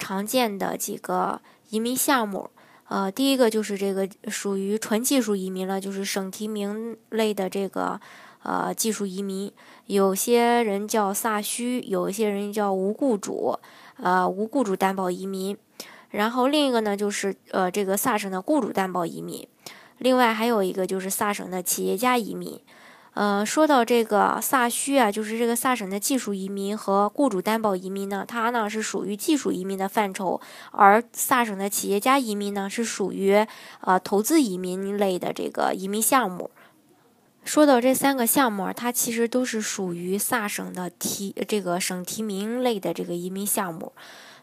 常见的几个移民项目。呃，第一个就是这个属于纯技术移民了，就是省提名类的这个。呃，技术移民，有些人叫萨虚，有一些人叫无雇主，呃，无雇主担保移民。然后另一个呢，就是呃，这个萨省的雇主担保移民。另外还有一个就是萨省的企业家移民。呃，说到这个萨需啊，就是这个萨省的技术移民和雇主担保移民呢，它呢是属于技术移民的范畴，而萨省的企业家移民呢是属于呃投资移民类的这个移民项目。说到这三个项目，它其实都是属于萨省的提这个省提名类的这个移民项目。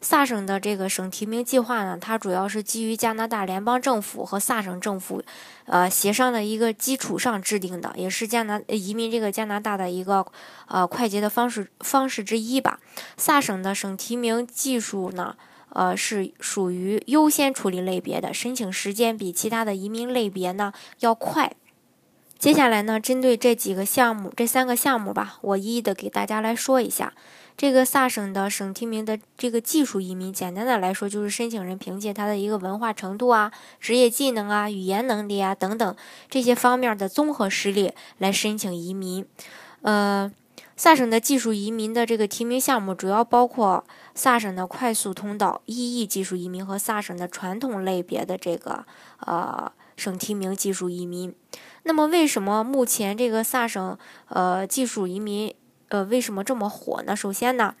萨省的这个省提名计划呢，它主要是基于加拿大联邦政府和萨省政府呃协商的一个基础上制定的，也是加拿移民这个加拿大的一个呃快捷的方式方式之一吧。萨省的省提名技术呢，呃是属于优先处理类别的，申请时间比其他的移民类别呢要快。接下来呢，针对这几个项目，这三个项目吧，我一一的给大家来说一下。这个萨省的省提名的这个技术移民，简单的来说，就是申请人凭借他的一个文化程度啊、职业技能啊、语言能力啊等等这些方面的综合实力来申请移民。呃，萨省的技术移民的这个提名项目主要包括萨省的快速通道 EE 技术移民和萨省的传统类别的这个呃省提名技术移民。那么，为什么目前这个萨省呃技术移民呃为什么这么火呢？首先呢，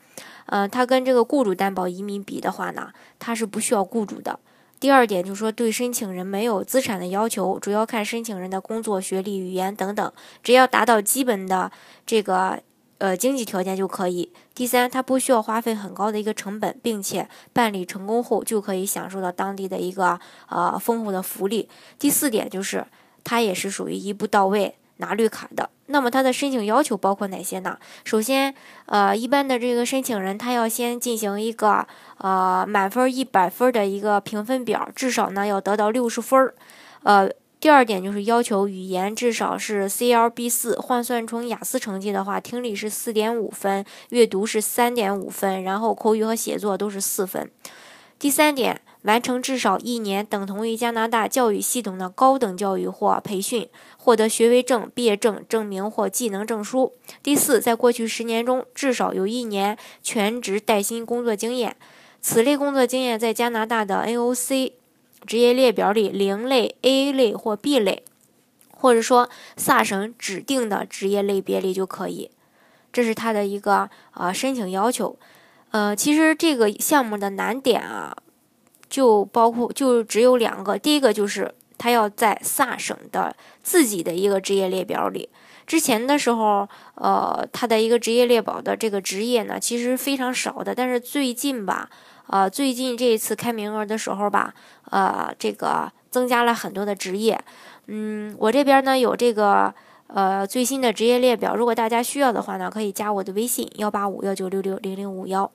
呃，它跟这个雇主担保移民比的话呢，它是不需要雇主的。第二点就是说，对申请人没有资产的要求，主要看申请人的工作、学历、语言等等，只要达到基本的这个呃经济条件就可以。第三，它不需要花费很高的一个成本，并且办理成功后就可以享受到当地的一个呃丰厚的福利。第四点就是。它也是属于一步到位拿绿卡的。那么它的申请要求包括哪些呢？首先，呃，一般的这个申请人他要先进行一个呃满分一百分的一个评分表，至少呢要得到六十分儿。呃，第二点就是要求语言至少是 CLB 四，换算成雅思成绩的话，听力是四点五分，阅读是三点五分，然后口语和写作都是四分。第三点。完成至少一年等同于加拿大教育系统的高等教育或培训，获得学位证、毕业证、证明或技能证书。第四，在过去十年中至少有一年全职带薪工作经验。此类工作经验在加拿大的 NOC 职业列表里零类、A 类或 B 类，或者说萨省指定的职业类别里就可以。这是他的一个呃申请要求。呃，其实这个项目的难点啊。就包括就只有两个，第一个就是他要在萨省的自己的一个职业列表里。之前的时候，呃，他的一个职业列表的这个职业呢，其实非常少的。但是最近吧，呃，最近这一次开名额的时候吧，呃，这个增加了很多的职业。嗯，我这边呢有这个呃最新的职业列表，如果大家需要的话呢，可以加我的微信幺八五幺九六六零零五幺。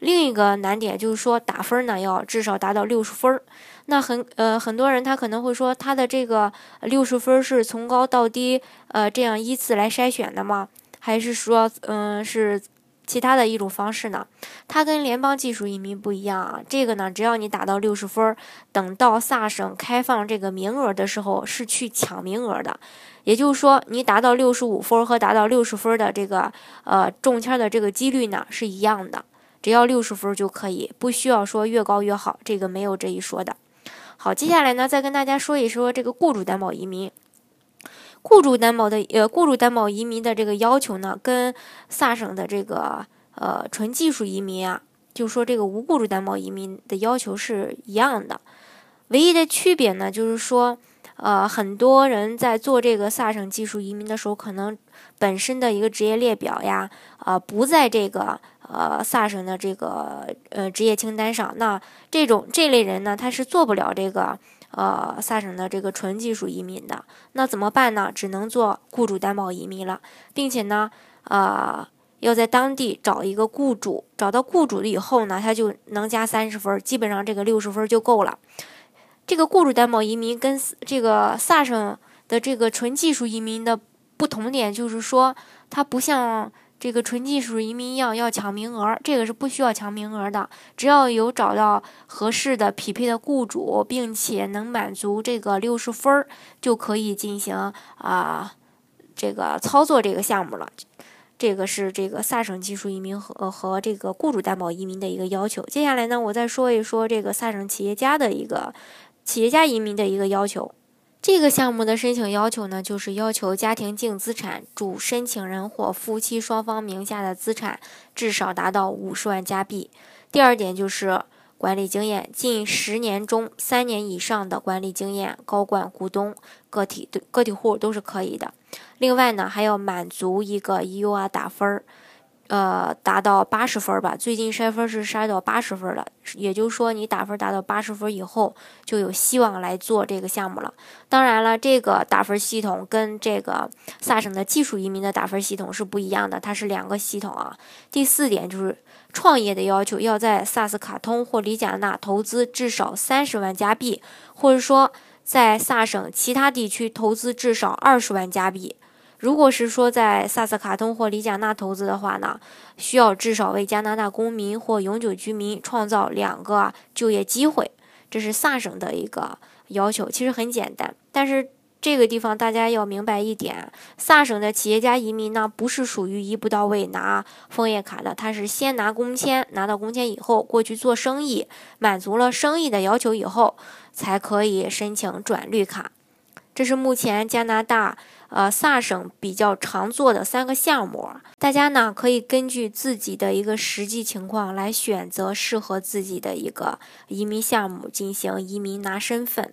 另一个难点就是说打分呢要至少达到六十分，那很呃很多人他可能会说他的这个六十分是从高到低呃这样依次来筛选的吗？还是说嗯是其他的一种方式呢？它跟联邦技术移民不一样啊，这个呢只要你达到六十分，等到萨省开放这个名额的时候是去抢名额的，也就是说你达到六十五分和达到六十分的这个呃中签的这个几率呢是一样的。只要六十分就可以，不需要说越高越好，这个没有这一说的。好，接下来呢，再跟大家说一说这个雇主担保移民。雇主担保的呃，雇主担保移民的这个要求呢，跟萨省的这个呃纯技术移民啊，就说这个无雇主担保移民的要求是一样的。唯一的区别呢，就是说。呃，很多人在做这个萨省技术移民的时候，可能本身的一个职业列表呀，呃，不在这个呃萨省的这个呃职业清单上。那这种这类人呢，他是做不了这个呃萨省的这个纯技术移民的。那怎么办呢？只能做雇主担保移民了，并且呢，呃。要在当地找一个雇主，找到雇主了以后呢，他就能加三十分，基本上这个六十分就够了。这个雇主担保移民跟这个萨省的这个纯技术移民的不同点就是说，它不像这个纯技术移民要要抢名额，这个是不需要抢名额的，只要有找到合适的匹配的雇主，并且能满足这个六十分儿，就可以进行啊这个操作这个项目了。这个是这个萨省技术移民和和这个雇主担保移民的一个要求。接下来呢，我再说一说这个萨省企业家的一个企业家移民的一个要求。这个项目的申请要求呢，就是要求家庭净资产主申请人或夫妻双方名下的资产至少达到五十万加币。第二点就是。管理经验近十年中三年以上的管理经验，高管、股东、个体个体户都是可以的。另外呢，还要满足一个 EUR 打分儿，呃，达到八十分吧。最近筛分是筛到八十分了，也就是说你打分达到八十分以后，就有希望来做这个项目了。当然了，这个打分系统跟这个萨省的技术移民的打分系统是不一样的，它是两个系统啊。第四点就是。创业的要求要在萨斯卡通或里贾纳投资至少三十万加币，或者说在萨省其他地区投资至少二十万加币。如果是说在萨斯卡通或里贾纳投资的话呢，需要至少为加拿大公民或永久居民创造两个就业机会。这是萨省的一个要求，其实很简单，但是。这个地方大家要明白一点，萨省的企业家移民呢，不是属于一步到位拿枫叶卡的，他是先拿工签，拿到工签以后过去做生意，满足了生意的要求以后，才可以申请转绿卡。这是目前加拿大呃萨省比较常做的三个项目，大家呢可以根据自己的一个实际情况来选择适合自己的一个移民项目进行移民拿身份。